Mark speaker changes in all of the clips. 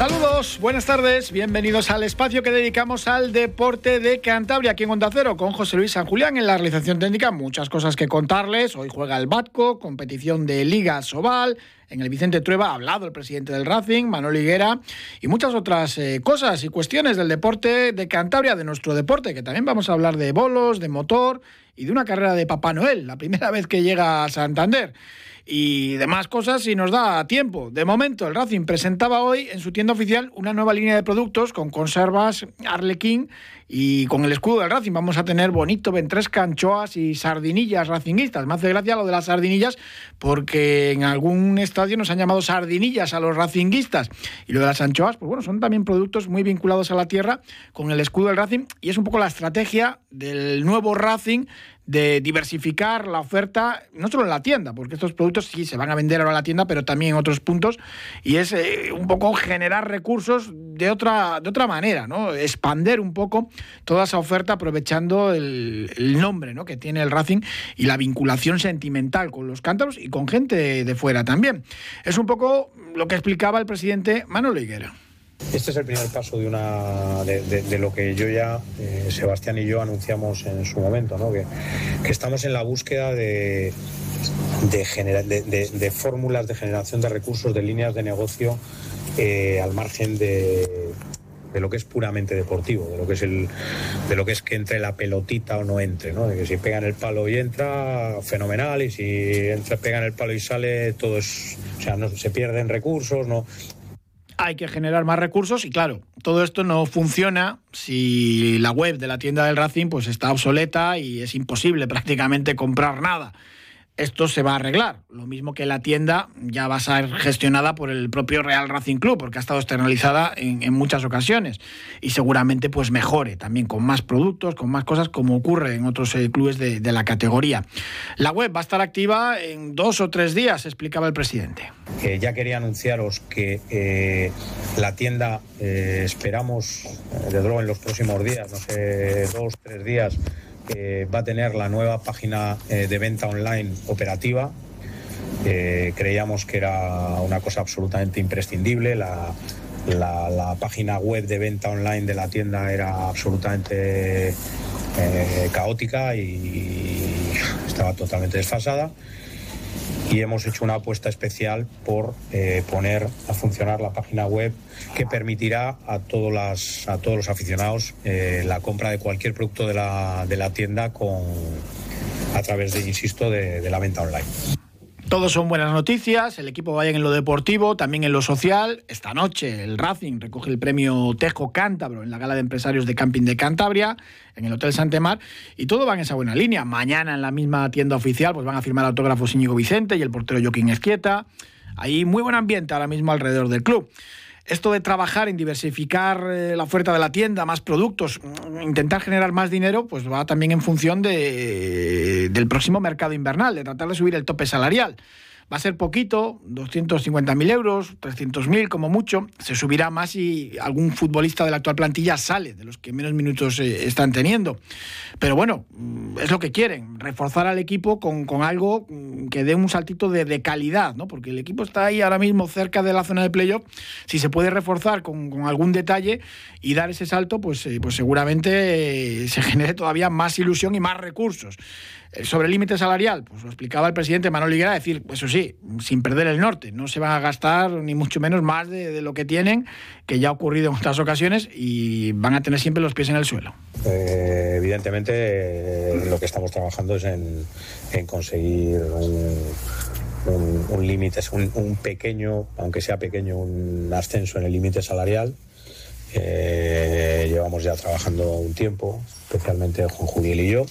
Speaker 1: Saludos, buenas tardes, bienvenidos al espacio que dedicamos al deporte de Cantabria aquí en Onda Cero con José Luis San Julián en la realización técnica. Muchas cosas que contarles. Hoy juega el Batco, competición de Liga Sobal. En el Vicente Trueba ha hablado el presidente del Racing, Manuel Higuera, y muchas otras eh, cosas y cuestiones del deporte de Cantabria, de nuestro deporte, que también vamos a hablar de bolos, de motor y de una carrera de Papá Noel, la primera vez que llega a Santander y demás cosas si nos da tiempo. De momento, el Racing presentaba hoy en su tienda oficial una nueva línea de productos con conservas Arlequín y con el escudo del Racing vamos a tener bonito ventresca, anchoas y sardinillas racinguistas. Me hace gracia lo de las sardinillas porque en algún estadio nos han llamado sardinillas a los racinguistas. Y lo de las anchoas, pues bueno, son también productos muy vinculados a la tierra con el escudo del Racing y es un poco la estrategia del nuevo Racing de diversificar la oferta, no solo en la tienda, porque estos productos sí se van a vender ahora en la tienda, pero también en otros puntos, y es eh, un poco generar recursos de otra, de otra manera, ¿no? Expander un poco toda esa oferta aprovechando el, nombre ¿no? que tiene el Racing y la vinculación sentimental con los cántaros y con gente de fuera también. Es un poco lo que explicaba el presidente Manuel Higuera.
Speaker 2: Este es el primer paso de, una, de, lo que yo ya, eh, Sebastián y yo anunciamos en su momento, que, estamos en la búsqueda de, de, fórmulas de generación de recursos, de líneas de negocio eh, al margen de, lo que es puramente deportivo, de lo que es el, de lo que es que entre la pelotita o no entre, ¿no? De que si pegan el palo y entra, fenomenal, y si entra, pegan el palo y sale, todo es, o sea, no se pierden recursos, no
Speaker 1: hay que generar más recursos y claro, todo esto no funciona si la web de la tienda del Racing pues está obsoleta y es imposible prácticamente comprar nada esto se va a arreglar. Lo mismo que la tienda ya va a ser gestionada por el propio Real Racing Club, porque ha estado externalizada en, muchas ocasiones. Y seguramente pues mejore también con más productos, con más cosas, como ocurre en otros eh, clubes de, la categoría. La web va a estar activa en dos o tres días, explicaba el presidente.
Speaker 2: ya quería anunciaros que eh, la tienda eh, esperamos, desde luego en los próximos días, no sé, dos, tres días, va a tener la nueva página eh, de venta online operativa. Eh, creíamos que era una cosa absolutamente imprescindible. La, página web de venta online de la tienda era absolutamente eh, caótica y estaba totalmente desfasada y hemos hecho una apuesta especial por eh, poner a funcionar la página web que permitirá a, todos los aficionados eh, la compra de cualquier producto de la, tienda a través de, insisto, de la venta online.
Speaker 1: Todos son buenas noticias, el equipo vaya en lo deportivo, también en lo social. Esta noche el Racing recoge el premio Tejo Cántabro en la Gala de Empresarios de Camping de Cantabria, en el Hotel Santemar, y todo va en esa buena línea. Mañana en la misma tienda oficial pues van a firmar autógrafos Íñigo Vicente y el portero Joaquín Esquieta. Hay muy buen ambiente ahora mismo alrededor del club esto de trabajar en diversificar eh, la oferta de la tienda, más productos, mm, intentar generar más dinero, pues va también en función de, del próximo mercado invernal, de tratar de subir el tope salarial. Va a ser poquito, 250.000 euros, 300.000 como mucho. Se subirá más si algún futbolista de la actual plantilla sale, de los que menos minutos eh, están teniendo. Pero bueno, mm, es lo que quieren, reforzar al equipo con, algo mm, que dé un saltito de, calidad, ¿no? Porque el equipo está ahí ahora mismo cerca de la zona de playoff. Si se puede reforzar con, algún detalle y dar ese salto, pues, eh, pues seguramente eh, se genere todavía más ilusión y más recursos. Sobre el límite salarial, pues lo explicaba el presidente Manuel Higuera, decir, pues eso sí, sin perder el norte, no se van a gastar ni mucho menos más de, lo que tienen, que ya ha ocurrido en otras ocasiones, y van a tener siempre los pies en el suelo.
Speaker 2: Eh, evidentemente, eh, lo que estamos trabajando es en, conseguir un, límite, un, pequeño, aunque sea pequeño, un ascenso en el límite salarial. llevamos ya trabajando un tiempo, especialmente Juan Juliel y yo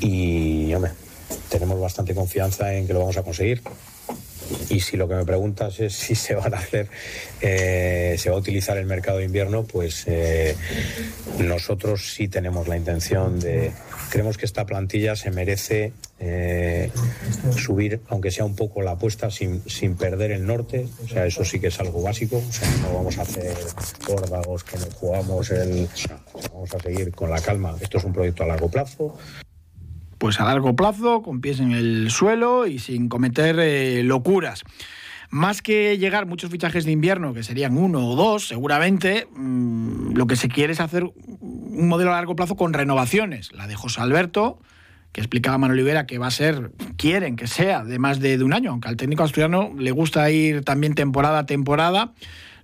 Speaker 2: y, hombre, tenemos bastante confianza en que lo vamos a conseguir. Y si lo que me preguntas es si se van a hacer, eh, se va a utilizar el mercado de invierno, pues eh, nosotros sí tenemos la intención de. Creemos que esta plantilla se merece eh, subir, aunque sea un poco la apuesta, sin, sin perder el norte. O sea, eso sí que es algo básico. O sea, no vamos a hacer órdalos que nos jugamos el. vamos a seguir con la calma. Esto es un proyecto a largo plazo
Speaker 1: pues a largo plazo, con pies en el suelo y sin cometer eh, locuras. Más que llegar muchos fichajes de invierno, que serían uno o dos, seguramente, mm, lo que se quiere es hacer un modelo a largo plazo con renovaciones. La de José Alberto, que explicaba Manuel Olivera que va a ser, quieren que sea de más de, de un año, aunque al técnico asturiano le gusta ir también temporada a temporada.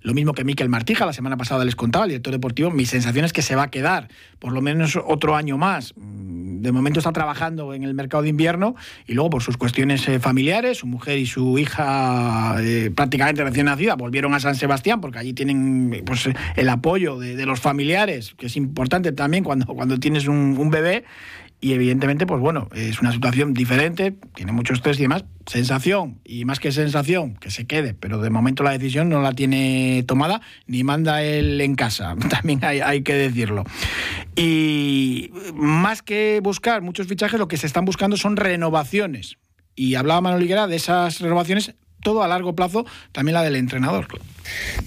Speaker 1: Lo mismo que Miquel Martija, la semana pasada les contaba, el director deportivo, mi sensación es que se va a quedar por lo menos otro año más. De momento está trabajando en el mercado de invierno y luego por sus cuestiones eh, familiares, su mujer y su hija eh, prácticamente recién nacida volvieron a San Sebastián porque allí tienen pues, el apoyo de, los familiares, que es importante también cuando, cuando tienes un, un bebé y evidentemente, pues bueno, es una situación diferente, tiene mucho estrés y demás. Sensación, y más que sensación, que se quede, pero de momento la decisión no la tiene tomada ni manda él en casa, también hay, que decirlo. Y más que buscar muchos fichajes, lo que se están buscando son renovaciones. Y hablaba Manuel Higuera de esas renovaciones todo a largo plazo, también la del entrenador.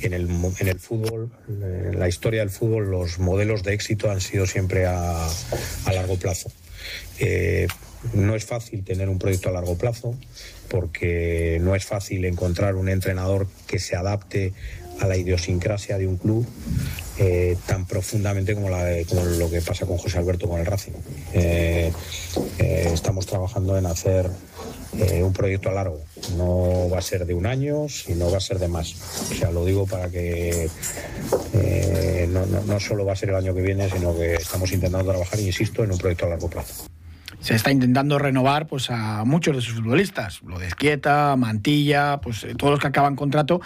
Speaker 2: En el, en el fútbol, en la historia del fútbol, los modelos de éxito han sido siempre a, a largo plazo. Eh, no es fácil tener un proyecto a largo plazo porque no es fácil encontrar un entrenador que se adapte a la idiosincrasia de un club eh, tan profundamente como, lo que pasa con José Alberto con el Racing. Eh, estamos trabajando en hacer un proyecto a largo. No va a ser de un año, sino va a ser de más. O sea, lo digo para que no, no solo va a ser el año que viene, sino que estamos intentando trabajar, insisto, en un proyecto a largo plazo
Speaker 1: se está intentando renovar pues a muchos de sus futbolistas, lo de Esquieta, Mantilla, pues eh, todos los que acaban contrato.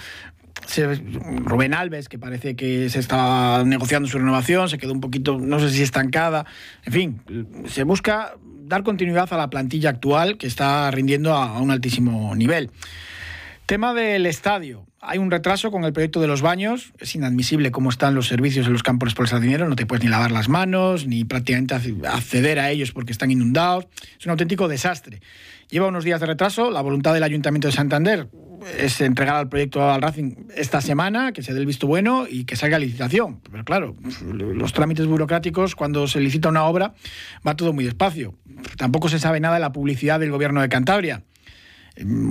Speaker 1: Rubén Alves, que parece que se está negociando su renovación, se quedó un poquito, no sé si estancada. En fin, se busca dar continuidad a la plantilla actual que está rindiendo a un altísimo nivel. Tema del estadio. Hay un retraso con el proyecto de los baños. Es inadmisible cómo están los servicios en los campos por el dinero. No te puedes ni lavar las manos, ni prácticamente acceder a ellos porque están inundados. Es un auténtico desastre. Lleva unos días de retraso. La voluntad del Ayuntamiento de Santander es entregar al proyecto al Racing esta semana, que se dé el visto bueno y que salga licitación. Pero claro, los trámites burocráticos, cuando se licita una obra, va todo muy despacio. Tampoco se sabe nada de la publicidad del Gobierno de Cantabria.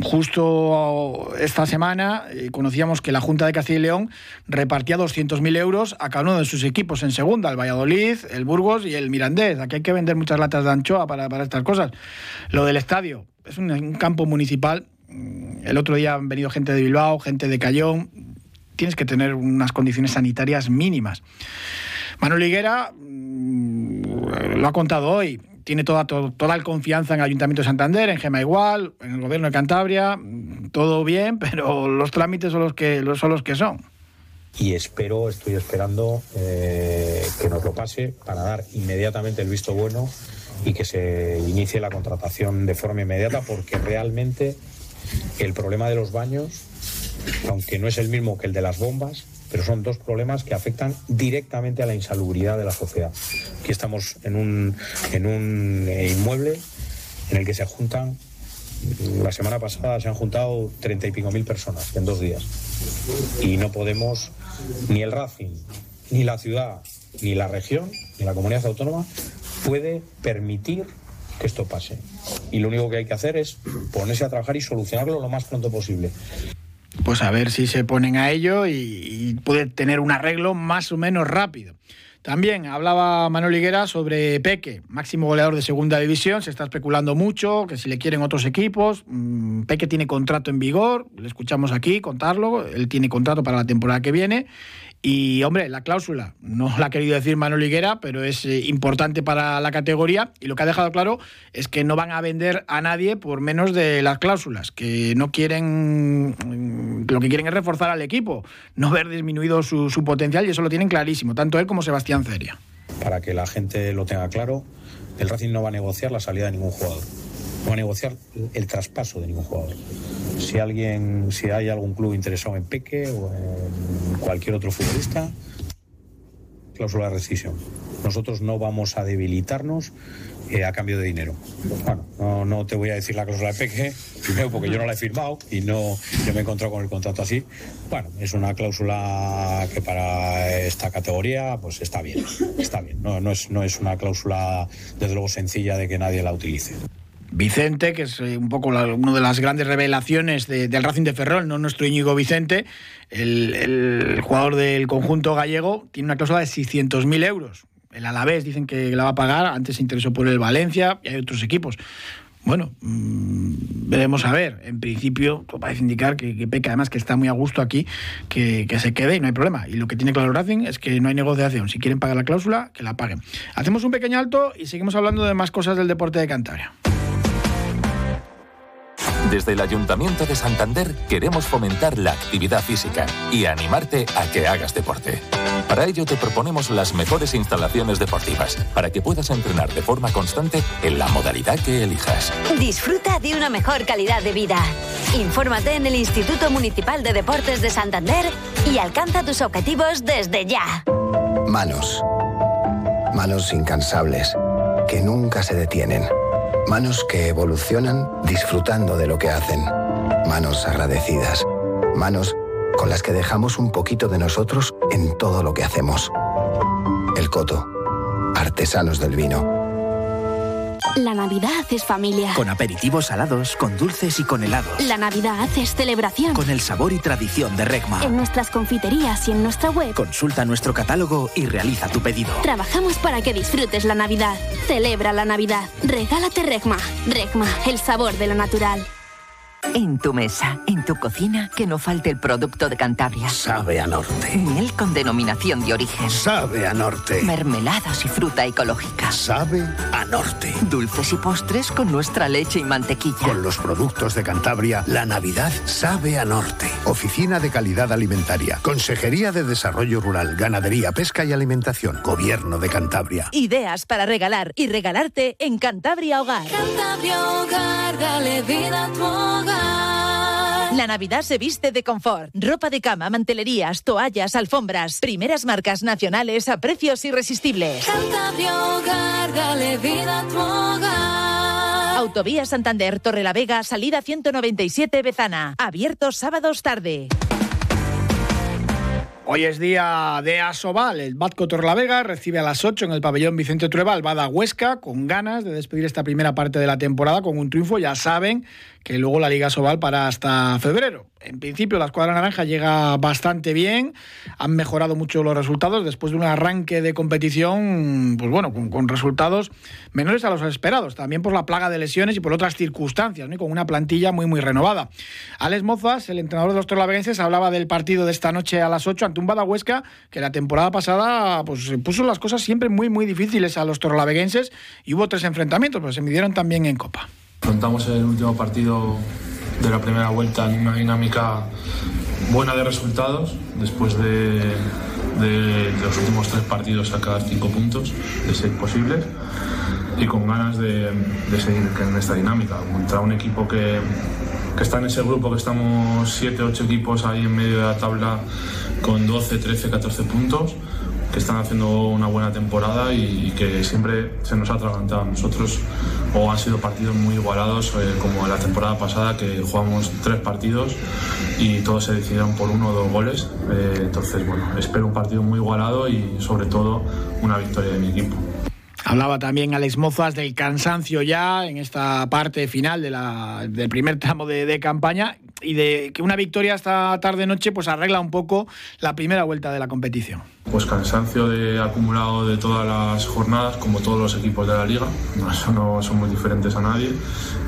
Speaker 1: Justo esta semana eh, conocíamos que la Junta de Castilla y León repartía 200.000 euros a cada uno de sus equipos en segunda, el Valladolid, el Burgos y el Mirandés. Aquí hay que vender muchas latas de anchoa para, estas cosas. Lo del estadio, es un, campo municipal. El otro día han venido gente de Bilbao, gente de Cayón. Tienes que tener unas condiciones sanitarias mínimas. Manuel Higuera mm, lo ha contado hoy tiene toda, toda la confianza en el Ayuntamiento de Santander, en Gema igual, en el Gobierno de Cantabria, todo bien, pero los trámites son los que, son, los que son.
Speaker 2: Y espero, estoy esperando eh, que nos lo pase para dar inmediatamente el visto bueno y que se inicie la contratación de forma inmediata, porque realmente el problema de los baños, aunque no es el mismo que el de las bombas, pero son dos problemas que afectan directamente a la insalubridad de la sociedad. Aquí estamos en un, en un eh, inmueble en el que se juntan, la semana pasada se han juntado treinta y pico mil personas en dos días. Y no podemos, ni el Racing, ni la ciudad, ni la región, ni la comunidad autónoma, puede permitir que esto pase. Y lo único que hay que hacer es ponerse a trabajar y solucionarlo lo más pronto posible
Speaker 1: pues a ver si se ponen a ello y, puede tener un arreglo más o menos rápido. También hablaba Manuel Higuera sobre Peque, máximo goleador de segunda división. Se está especulando mucho que si le quieren otros equipos. Mm, Peque tiene contrato en vigor, le escuchamos aquí contarlo. Él tiene contrato para la temporada que viene y, hombre, la cláusula, no la ha querido decir Manuel Higuera, pero es eh, importante para la categoría. Y lo que ha dejado claro es que no van a vender a nadie por menos de las cláusulas, que no quieren, mm, lo que quieren es reforzar al equipo, no ver disminuido su, su potencial, y eso lo tienen clarísimo, tanto él como Sebastián Ceria.
Speaker 2: Para que la gente lo tenga claro, el Racing no va a negociar la salida de ningún jugador. No a negociar el traspaso de ningún jugador. Si alguien, si hay algún club interesado en Peque o en cualquier otro futbolista, cláusula de rescisión. Nosotros no vamos a debilitarnos eh, a cambio de dinero. Bueno, no, te voy a decir la cláusula de Peque, primero porque yo no la he firmado y no yo me he encontrado con el contrato así. Bueno, es una cláusula que para esta categoría pues está bien, está bien. No, es, no es una cláusula desde luego sencilla de que nadie la utilice.
Speaker 1: Vicente, que es eh, un poco la, una de las grandes revelaciones de, del Racing de Ferrol, no nuestro Íñigo Vicente, el, jugador del conjunto gallego, tiene una cláusula de 600.000 euros. El Alavés dicen que la va a pagar, antes se interesó por el Valencia y hay otros equipos. Bueno, mmm, veremos a ver. En principio, parece indicar que, que Peca, además, que está muy a gusto aquí, que, que, se quede y no hay problema. Y lo que tiene claro Racing es que no hay negociación. Si quieren pagar la cláusula, que la paguen. Hacemos un pequeño alto y seguimos hablando de más cosas del deporte de Cantabria.
Speaker 3: Desde el Ayuntamiento de Santander queremos fomentar la actividad física y animarte a que hagas deporte. Para ello te proponemos las mejores instalaciones deportivas para que puedas entrenar de forma constante en la modalidad que elijas.
Speaker 4: Disfruta de una mejor calidad de vida. Infórmate en el Instituto Municipal de Deportes de Santander y alcanza tus objetivos desde ya.
Speaker 5: Manos. Manos incansables que nunca se detienen Manos que evolucionan disfrutando de lo que hacen. Manos agradecidas. Manos con las que dejamos un poquito de nosotros en todo lo que hacemos. El Coto. Artesanos del vino.
Speaker 6: La Navidad es familia.
Speaker 7: Con aperitivos salados, con dulces y con helados.
Speaker 6: La Navidad es celebración.
Speaker 7: Con el sabor y tradición de Regma.
Speaker 6: En nuestras confiterías y en nuestra web.
Speaker 7: Consulta nuestro catálogo y realiza tu pedido.
Speaker 6: Trabajamos para que disfrutes la Navidad. Celebra la Navidad. Regálate Regma. Regma, el sabor de lo natural.
Speaker 8: En tu mesa, en tu cocina, que no falte el producto de Cantabria.
Speaker 9: Sabe a norte.
Speaker 8: Miel con denominación de origen.
Speaker 9: Sabe a norte.
Speaker 8: Mermeladas y fruta ecológica.
Speaker 9: Sabe a norte.
Speaker 8: Dulces y postres con nuestra leche y mantequilla.
Speaker 9: Con los productos de Cantabria, la Navidad sabe a norte. Oficina de Calidad Alimentaria. Consejería de Desarrollo Rural, Ganadería, Pesca y Alimentación. Gobierno de Cantabria.
Speaker 10: Ideas para regalar y regalarte en Cantabria Hogar.
Speaker 11: Cantabria Hogar, dale vida a tu hogar.
Speaker 10: La Navidad se viste de confort. Ropa de cama, mantelerías, toallas, alfombras. Primeras marcas nacionales a precios irresistibles.
Speaker 11: Cantabria Hogar, dale vida a tu hogar.
Speaker 10: Autovía Santander, Torrelavega, salida 197 Bezana. Abierto sábados tarde.
Speaker 1: Hoy es día de Asobal. El Batco Torlavega recibe a las 8 en el pabellón Vicente Trueba Bada Huesca con ganas de despedir esta primera parte de la temporada con un triunfo. Ya saben que luego la Liga Sobal para hasta febrero. En principio la escuadra naranja llega bastante bien, han mejorado mucho los resultados después de un arranque de competición, pues bueno, con, resultados menores a los esperados, también por la plaga de lesiones y por otras circunstancias, ¿no? con una plantilla muy muy renovada. Alex Mozas, el entrenador de los torlaveguenses, hablaba del partido de esta noche a las 8 ante un Badahuesca que la temporada pasada pues puso las cosas siempre muy muy difíciles a los torlaveguenses y hubo tres enfrentamientos, pero se midieron también en Copa.
Speaker 12: Afrontamos el último partido de la primera vuelta en una dinámica buena de resultados, después de, los últimos tres partidos sacar cinco puntos, de ser posibles, y con ganas de, de, seguir en esta dinámica, contra un equipo que, que está en ese grupo, que estamos siete, ocho equipos ahí en medio de la tabla con 12, 13, 14 puntos que están haciendo una buena temporada y, que siempre se nos ha atragantado a nosotros o han sido partidos muy igualados eh, como la temporada pasada que jugamos tres partidos y todos se decidieron por uno o dos goles eh, entonces bueno espero un partido muy igualado y sobre todo una victoria de mi equipo
Speaker 1: Hablaba también Alex Mozas del cansancio ya en esta parte final de la, del primer tramo de, de, campaña y de que una victoria esta tarde-noche pues arregla un poco la primera vuelta de la competición.
Speaker 12: Pues cansancio acumulado de todas las jornadas, como todos los equipos de la liga, eso no somos diferentes a nadie.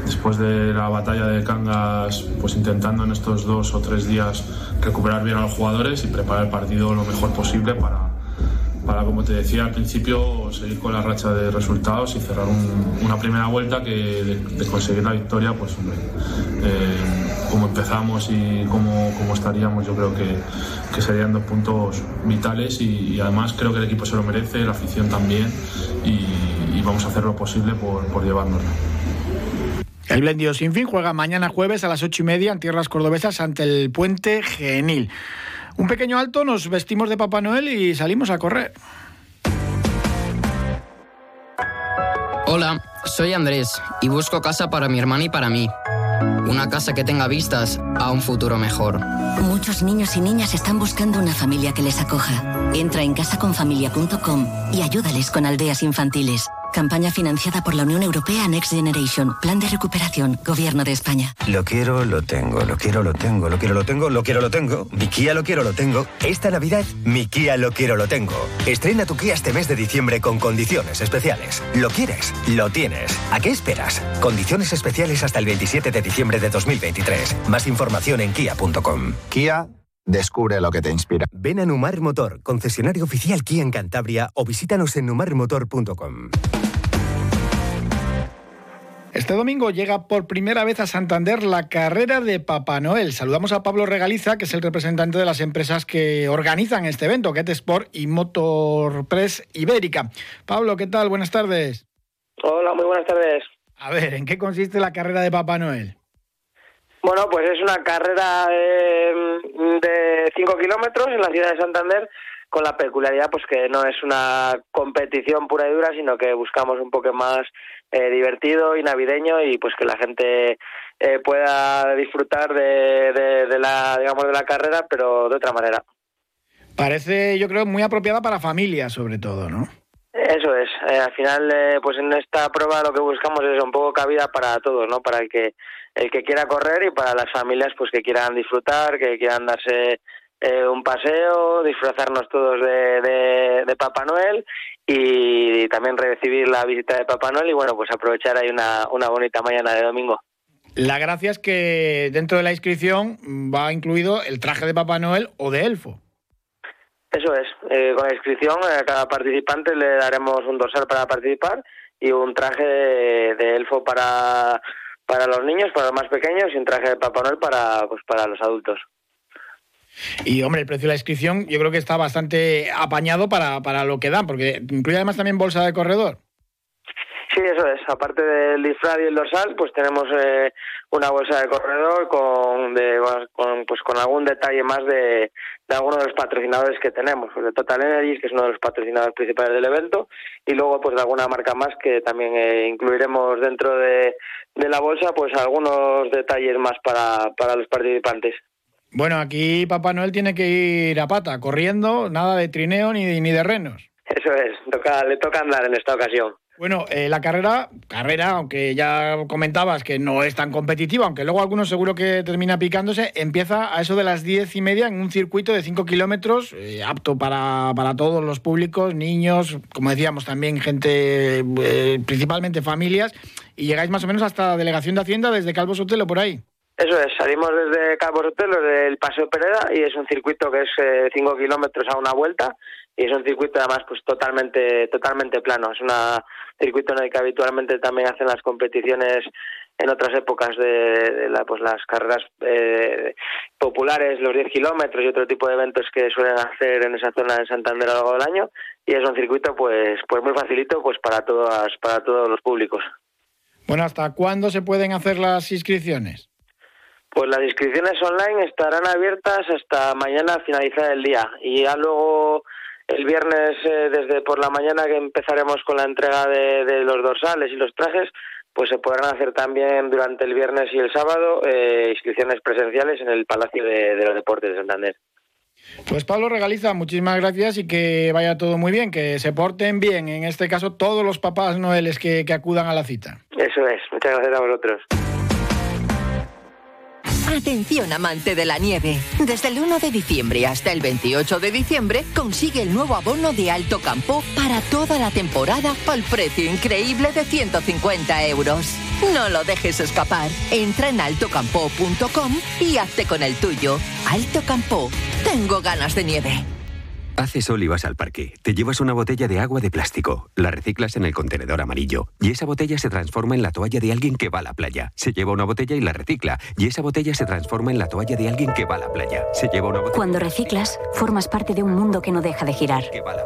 Speaker 12: Después de la batalla de Cangas, pues intentando en estos dos o tres días recuperar bien a los jugadores y preparar el partido lo mejor posible para para, como te decía al principio, seguir con la racha de resultados y cerrar un, una primera vuelta que de, de, conseguir la victoria, pues hombre, eh, como empezamos y como, como, estaríamos, yo creo que, que serían dos puntos vitales y, y, además creo que el equipo se lo merece, la afición también y, y vamos a hacer lo posible por, por llevárnoslo.
Speaker 1: El Blendio Sin Fin juega mañana jueves a las ocho y media en tierras cordobesas ante el Puente Genil. Un pequeño alto, nos vestimos de Papá Noel y salimos a correr.
Speaker 13: Hola, soy Andrés y busco casa para mi hermana y para mí. Una casa que tenga vistas a un futuro mejor.
Speaker 14: Muchos niños y niñas están buscando una familia que les acoja. Entra en casaconfamilia.com y ayúdales con aldeas infantiles. Campaña financiada por la Unión Europea Next Generation. Plan de recuperación. Gobierno de España.
Speaker 15: Lo quiero, lo tengo. Lo quiero, lo tengo. Lo quiero, lo tengo. Lo quiero, lo tengo. Mi Kia lo quiero, lo tengo. Esta Navidad, mi Kia lo quiero, lo tengo. Estrena tu Kia este mes de diciembre con condiciones especiales. ¿Lo quieres? Lo tienes. ¿A qué esperas? Condiciones especiales hasta el 27 de diciembre de 2023. Más información en kia.com.
Speaker 16: Kia. Descubre lo que te inspira.
Speaker 15: Ven a Numar Motor, concesionario oficial Kia en Cantabria o visítanos en numarmotor.com.
Speaker 1: Este domingo llega por primera vez a Santander la carrera de Papá Noel. Saludamos a Pablo Regaliza, que es el representante de las empresas que organizan este evento, Get Sport y Motor Press Ibérica. Pablo, ¿qué tal? Buenas tardes.
Speaker 17: Hola, muy buenas tardes.
Speaker 1: A ver, ¿en qué consiste la carrera de Papá Noel?
Speaker 17: Bueno, pues es una carrera de 5 kilómetros en la ciudad de Santander con la peculiaridad pues que no es una competición pura y dura, sino que buscamos un poco más eh, divertido y navideño y pues que la gente eh, pueda disfrutar de, de, de, la digamos de la carrera, pero de otra manera.
Speaker 1: Parece, yo creo, muy apropiada para familias, sobre todo, ¿no?
Speaker 17: Eso es. Eh, al final, eh, pues en esta prueba lo que buscamos es un poco cabida para todos, ¿no? Para el que el que quiera correr y para las familias, pues que quieran disfrutar, que quieran darse eh, un paseo, disfrazarnos todos de, de, de, Papá Noel y también recibir la visita de Papá Noel y bueno, pues aprovechar ahí una, una bonita mañana de domingo.
Speaker 1: La gracia es que dentro de la inscripción va incluido el traje de Papá Noel o de elfo.
Speaker 17: Eso es, eh, con la inscripción a cada participante le daremos un dorsal para participar y un traje de, de elfo para, para los niños, para los más pequeños y un traje de Papá Noel para, pues, para los adultos.
Speaker 1: Y hombre, el precio de la inscripción yo creo que está bastante apañado para, para lo que dan, porque incluye además también bolsa de corredor.
Speaker 17: Sí, eso es. Aparte del disfraz y el dorsal, pues tenemos eh, una bolsa de corredor con, de, con, pues con algún detalle más de, de algunos de los patrocinadores que tenemos, pues de Total Energies, que es uno de los patrocinadores principales del evento, y luego pues de alguna marca más que también eh, incluiremos dentro de, de la bolsa, pues algunos detalles más para, para los participantes.
Speaker 1: Bueno, aquí Papá Noel tiene que ir a pata, corriendo, nada de trineo ni de, ni de renos.
Speaker 17: Eso es, toca, le toca andar en esta ocasión.
Speaker 1: Bueno, eh, la carrera, carrera, aunque ya comentabas que no es tan competitiva, aunque luego algunos seguro que termina picándose, empieza a eso de las diez y media en un circuito de cinco kilómetros, eh, apto para, para, todos los públicos, niños, como decíamos también gente, eh, principalmente familias, y llegáis más o menos hasta la Delegación de Hacienda desde Calvo Sotelo por ahí.
Speaker 17: Eso es, salimos desde Calvo Sotelo, del Paseo Pereda, y es un circuito que es cinco kilómetros a una vuelta, y es un circuito además pues totalmente totalmente plano. Es un circuito en el que habitualmente también hacen las competiciones en otras épocas de, de la, pues las carreras eh, populares los 10 kilómetros y otro tipo de eventos que suelen hacer en esa zona de Santander a lo largo del año y es un circuito pues pues muy facilito pues para todas para todos los públicos.
Speaker 1: Bueno hasta cuándo se pueden hacer las inscripciones
Speaker 17: pues las inscripciones online estarán abiertas hasta mañana al finalizar el día y ya luego el viernes, eh, desde por la mañana que empezaremos con la entrega de, de, los dorsales y los trajes, pues se podrán hacer también durante el viernes y el sábado eh, inscripciones presenciales en el Palacio de, de, los Deportes de Santander.
Speaker 1: Pues Pablo Regaliza, muchísimas gracias y que vaya todo muy bien, que se porten bien, en este caso todos los papás noeles que, que acudan a la cita.
Speaker 17: Eso es, muchas gracias a vosotros.
Speaker 8: Atención amante de la nieve. Desde el 1 de diciembre hasta el 28 de diciembre consigue el nuevo abono de Alto Campo para toda la temporada al precio increíble de 150 euros. No lo dejes escapar. Entra en altocampo.com y hazte con el tuyo. Alto Campo. Tengo ganas de nieve.
Speaker 18: Haces sol y vas al parque. Te llevas una botella de agua de plástico. La reciclas en el contenedor amarillo. Y esa botella se transforma en la toalla de alguien que va a la playa. Se lleva una botella y la recicla. Y esa botella se transforma en la toalla de alguien que va a la playa. Se lleva una botella.
Speaker 19: Cuando reciclas, formas parte de un mundo que no deja de girar.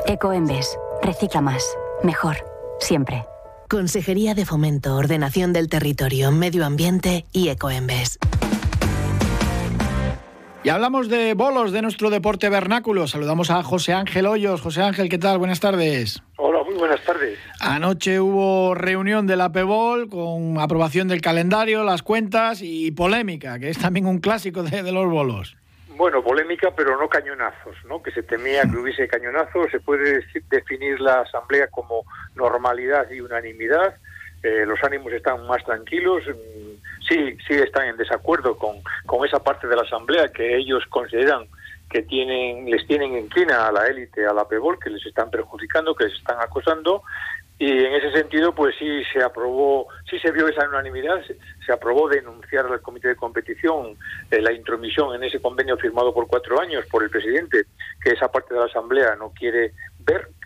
Speaker 19: Ecoembes. Recicla más. Mejor. Siempre.
Speaker 20: Consejería de Fomento, Ordenación del Territorio, Medio Ambiente y Ecoembes.
Speaker 1: Y hablamos de bolos de nuestro deporte vernáculo. Saludamos a José Ángel Hoyos. José Ángel, ¿qué tal? Buenas tardes.
Speaker 21: Hola, muy buenas tardes.
Speaker 1: Anoche hubo reunión de la PEBOL con aprobación del calendario, las cuentas y polémica, que es también un clásico de, de los bolos.
Speaker 21: Bueno, polémica, pero no cañonazos, ¿no? Que se temía que hubiese cañonazos. Se puede definir la asamblea como normalidad y unanimidad. Eh, los ánimos están más tranquilos. Sí, sí están en desacuerdo con, con esa parte de la asamblea que ellos consideran que tienen, les tienen inclina a la élite, a la PEBOL, que les están perjudicando, que les están acosando, y en ese sentido, pues sí se aprobó, sí se vio esa unanimidad, se, aprobó denunciar al comité de competición eh, la intromisión en ese convenio firmado por cuatro años por el presidente, que esa parte de la asamblea no quiere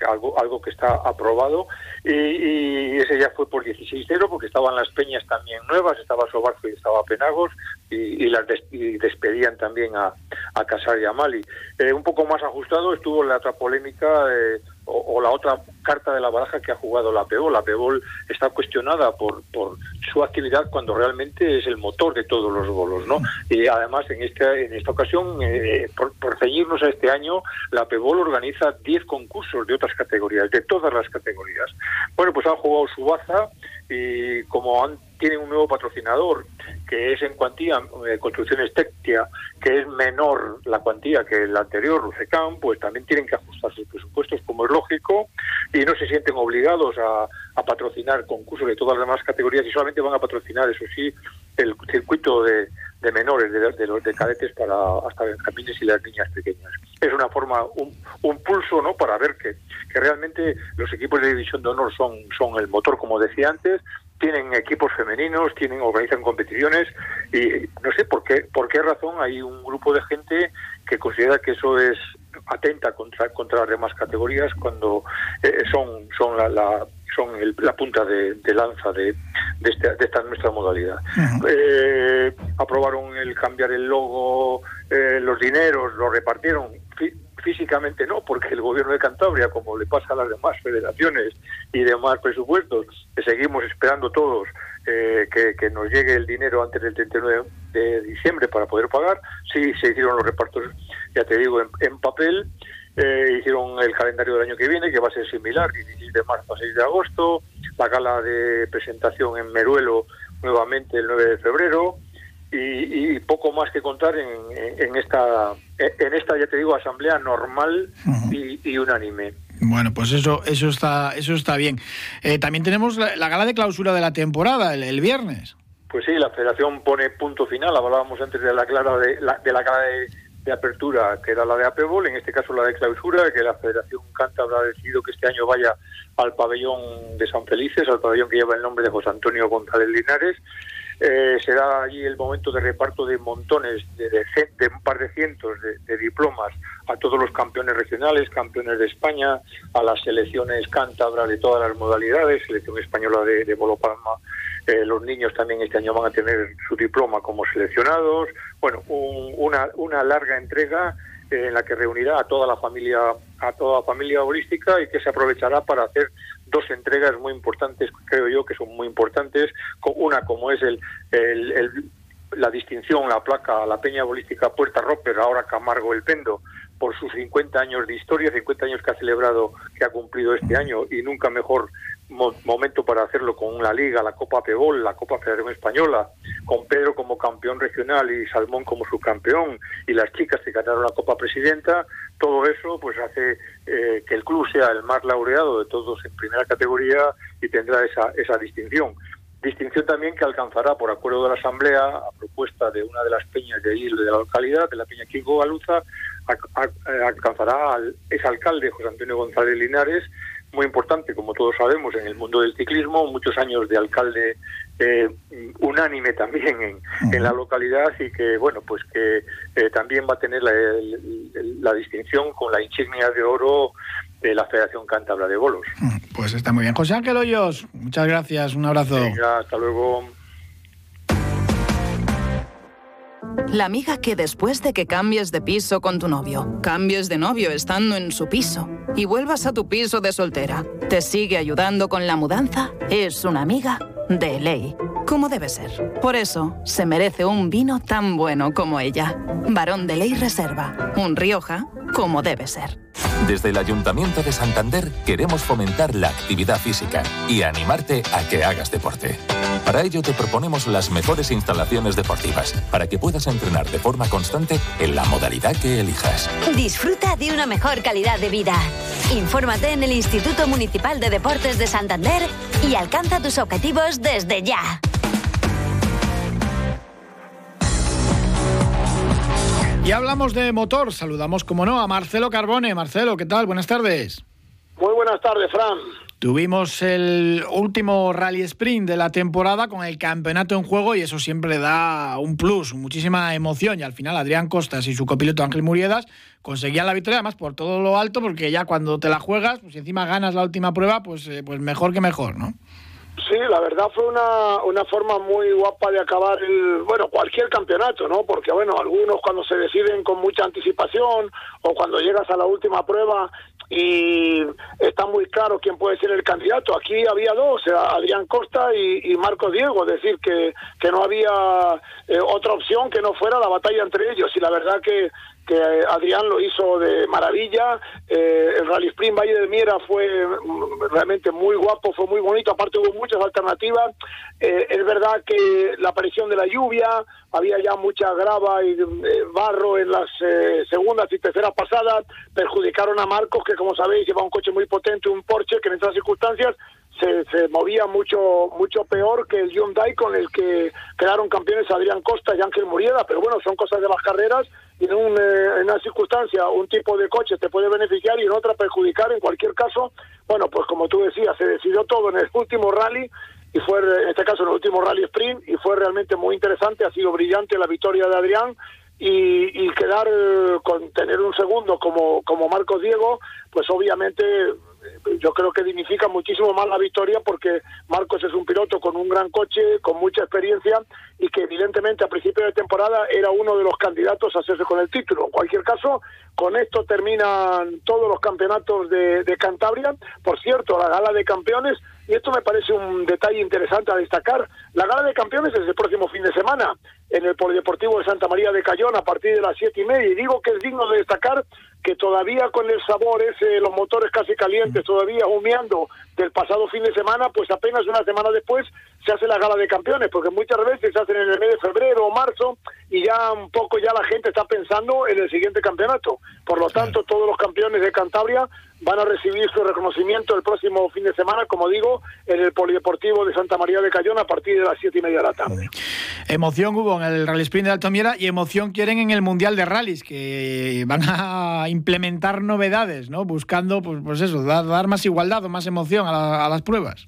Speaker 21: algo algo que está aprobado y, ese ya fue por 16-0 porque estaban las peñas también nuevas, estaba Sobarzo y estaba Penagos y, las despedían también a, a Casar y a Mali. Eh, un poco más ajustado estuvo la otra polémica eh, o, la otra carta de la baraja que ha jugado la PEBOL. La PEBOL está cuestionada por, por su actividad cuando realmente es el motor de todos los bolos, ¿no? Y además en esta, en esta ocasión, eh, por, por, ceñirnos a este año, la PEBOL organiza 10 concursos de otras categorías, de todas las categorías. Bueno, pues han jugado su baza y como han, tienen un nuevo patrocinador que es en cuantía eh, Construcciones Tectia, que es menor la cuantía que el anterior, Rucecam, pues también tienen que ajustar sus presupuestos como es lógico y no se sienten obligados a, patrocinar concursos de todas las demás categorías y solamente van a patrocinar, eso sí, el circuito de, menores, de, los de cadetes para hasta benjamines y las niñas pequeñas. Es una forma, un, un pulso, ¿no?, para ver que, que realmente los equipos de división de honor son, son el motor, como decía antes, tienen equipos femeninos, tienen organizan competiciones y no sé por qué por qué razón hay un grupo de gente que considera que eso es atenta contra contra las demás categorías cuando eh, son son la, son la punta de, lanza de, de, este, de, esta nuestra modalidad. Eh, aprobaron el cambiar el logo, eh, los dineros, lo repartieron físicamente no, porque el gobierno de Cantabria, como le pasa a las demás federaciones y demás presupuestos, que seguimos esperando todos eh, que, nos llegue el dinero antes del 39 de diciembre para poder pagar, sí se hicieron los repartos, ya te digo, en, papel, eh, hicieron el calendario del año que viene, que va a ser similar, 16 de marzo a 6 de agosto, la gala de presentación en Meruelo nuevamente el 9 de febrero, y, poco más que contar en, esta en esta ya te digo asamblea normal y, unánime.
Speaker 1: Bueno pues eso eso está eso está bien. Eh, también tenemos la, gala de clausura de la temporada el, viernes.
Speaker 21: Pues sí la Federación pone punto final hablábamos antes de la clara de la, de la gala de, apertura que era la de Apebol en este caso la de clausura que la Federación Canta habrá decidido que este año vaya al pabellón de San Felices al pabellón que lleva el nombre de José Antonio González Linares eh, será allí el momento de reparto de montones, de, de, un par de cientos de, diplomas a todos los campeones regionales, campeones de España, a las selecciones cántabras de todas las modalidades, selección española de, de Bolo Palma. Eh, los niños también este año van a tener su diploma como seleccionados. Bueno, una, una larga entrega en la que reunirá a toda la familia a toda la familia holística y que se aprovechará para hacer dos entregas muy importantes creo yo que son muy importantes una como es el, la distinción la placa a la peña holística Puerta Roper ahora Camargo el Pendo por sus 50 años de historia 50 años que ha celebrado que ha cumplido este año y nunca mejor momento para hacerlo con la Liga, la Copa Pebol, la Copa Federación Española, con Pedro como campeón regional y Salmón como subcampeón y las chicas que ganaron la Copa Presidenta, todo eso pues hace eh, que el club sea el más laureado de todos en primera categoría y tendrá esa, esa distinción. Distinción también que alcanzará por acuerdo de la Asamblea, a propuesta de una de las peñas de ahí, de la localidad, de la peña Kiko Galuza, alcanzará al alcalde José Antonio González Linares, muy importante, como todos sabemos, en el mundo del ciclismo, muchos años de alcalde eh, unánime también en, la localidad y que, bueno, pues que eh, también va a tener la, distinción con la insignia de oro de la Federación Cántabra de Bolos.
Speaker 1: Pues está muy bien. José Ángel Hoyos, muchas gracias, un abrazo.
Speaker 21: hasta luego.
Speaker 22: La amiga que después de que cambies de piso con tu novio, cambies de novio estando en su piso y vuelvas a tu piso de soltera, te sigue ayudando con la mudanza, es una amiga de ley, como debe ser. Por eso se merece un vino tan bueno como ella. Varón de Ley Reserva, un Rioja como debe ser.
Speaker 23: Desde el Ayuntamiento de Santander queremos fomentar la actividad física y animarte a que hagas deporte. Para ello te proponemos las mejores instalaciones deportivas para que puedas entrenar de forma constante en la modalidad que elijas.
Speaker 4: Disfruta de una mejor calidad de vida. Infórmate en el Instituto Municipal de Deportes de Santander y alcanza tus objetivos desde ya.
Speaker 1: Y hablamos de motor. Saludamos, como no, a Marcelo Carbone. Marcelo, ¿qué tal? Buenas tardes.
Speaker 24: Muy buenas tardes, Fran.
Speaker 1: Tuvimos el último rally sprint de la temporada con el campeonato en juego y eso siempre da un plus, muchísima emoción. Y al final Adrián Costas y su copiloto Ángel Muriedas conseguían la victoria, además por todo lo alto, porque ya cuando te la juegas, pues encima ganas la última prueba, pues, eh, pues mejor que mejor, ¿no?
Speaker 24: Sí, la verdad fue una, una forma muy guapa de acabar el, bueno, cualquier campeonato, ¿no? Porque, bueno, algunos cuando se deciden con mucha anticipación o cuando llegas a la última prueba y está muy claro quién puede ser el candidato. Aquí había dos, Adrián Costa y, y Marcos Diego, es decir, que, que no había eh, otra opción que no fuera la batalla entre ellos. Y la verdad que que Adrián lo hizo de maravilla. Eh, el Rally Sprint Valle de Miera fue mm, realmente muy guapo, fue muy bonito. Aparte hubo muchas alternativas. Eh, es verdad que la aparición de la lluvia, había ya mucha grava y eh, barro en las segundas y terceras pasadas, perjudicaron a Marcos, que como sabéis lleva un coche muy potente, un Porsche, que en estas circunstancias se, se, movía mucho mucho peor que el Hyundai con el que quedaron campeones Adrián Costa y Ángel Murieda, pero bueno, son cosas de las carreras en, un, eh, en una circunstancia un tipo de coche te puede beneficiar y en otra perjudicar. En cualquier caso, bueno, pues como tú decías, se decidió todo en el último rally y fue en este caso en el último rally sprint y fue realmente muy interesante, ha sido brillante la victoria de Adrián y, y quedar eh, con tener un segundo como, como Marcos Diego, pues obviamente yo creo que dignifica muchísimo más la victoria porque Marcos es un piloto con un gran coche, con mucha experiencia y que evidentemente a principio de temporada era uno de los candidatos a hacerse con el título. En cualquier caso, con esto terminan todos los campeonatos de, de Cantabria. Por cierto, la gala de campeones y esto me parece un detalle interesante a destacar. La gala de campeones es el próximo fin de semana en el Polideportivo de Santa María de Cayón a partir de las siete y media. Y digo que es digno de destacar que todavía con el sabor ese, los motores casi calientes, todavía humeando del pasado fin de semana, pues apenas una semana después se hace la gala de campeones, porque muchas veces se hacen en el mes de febrero o marzo y ya un poco ya la gente está pensando en el siguiente campeonato. Por lo tanto, todos los campeones de Cantabria van a recibir su reconocimiento el próximo fin de semana, como digo, en el Polideportivo de Santa María de Cayón a partir de las siete y media de la tarde.
Speaker 1: Emoción hubo en el Rally Sprint de Altomiera y emoción quieren en el Mundial de Rallys, que van a implementar novedades, ¿no? Buscando, pues, pues eso, dar, más igualdad o más emoción a, las pruebas.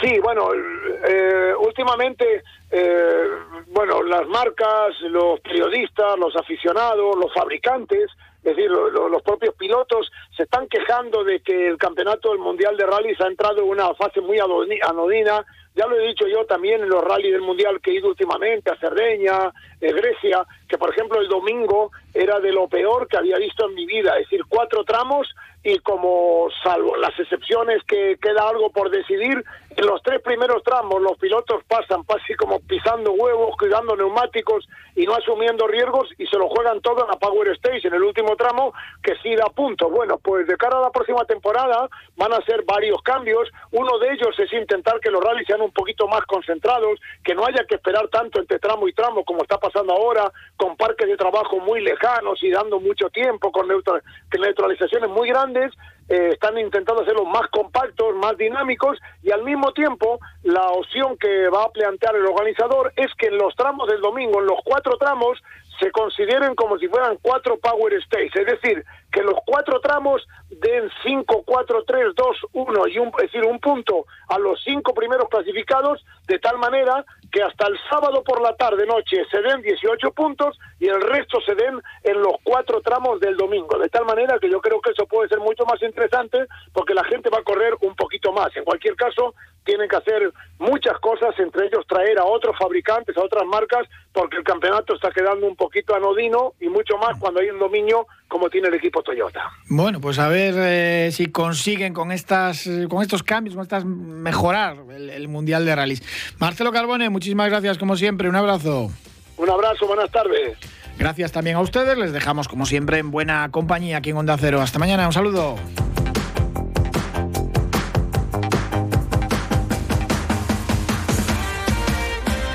Speaker 24: Sí, bueno, eh, últimamente, eh, bueno, las marcas, los periodistas, los aficionados, los fabricantes, es decir, los propios pilotos se están quejando de que el campeonato del Mundial de Rallys ha entrado en una fase muy anodina. Ya lo he dicho yo también en los rallies del Mundial que he ido últimamente a Cerdeña, eh, Grecia, que por ejemplo el domingo era de lo peor que había visto en mi vida. Es decir, cuatro tramos y como salvo las excepciones que queda algo por decidir, en los tres primeros tramos los pilotos pasan casi como pisando huevos, cuidando neumáticos y no asumiendo riesgos y se lo juegan todo en la Power Stage en el último tramo que sí da puntos. Bueno, pues de cara a la próxima temporada van a ser varios cambios. Uno de ellos es intentar que los rallies sean un poquito más concentrados, que no haya que esperar tanto entre tramo y tramo como está pasando ahora, con parques de trabajo muy lejanos y dando mucho tiempo, con neutralizaciones muy grandes eh, están intentando hacerlos más compactos, más dinámicos y al mismo tiempo la opción que va a plantear el organizador es que en los tramos del domingo, en los cuatro tramos, se consideren como si fueran cuatro Power States, es decir, que los cuatro tramos den 5, 4, 3, 2, 1 y un, es decir, un punto a los cinco primeros clasificados, de tal manera que hasta el sábado por la tarde noche se den 18 puntos y el resto se den en los cuatro tramos del domingo, de tal manera que yo creo que eso puede ser mucho más interesante porque la gente va a correr un poquito más. En cualquier caso, tienen que hacer muchas cosas, entre ellos traer a otros fabricantes, a otras marcas, porque el campeonato está quedando un poquito anodino y mucho más cuando hay un dominio como tiene el equipo Toyota.
Speaker 1: Bueno, pues a ver eh, si consiguen con estas, con estos cambios, con estas mejorar el, Mundial de Rallys. Marcelo Carbone, muchísimas gracias como siempre, un abrazo.
Speaker 24: Un abrazo, buenas tardes.
Speaker 1: Gracias también a ustedes, les dejamos como siempre en buena compañía aquí en Onda Cero. Hasta mañana, un saludo.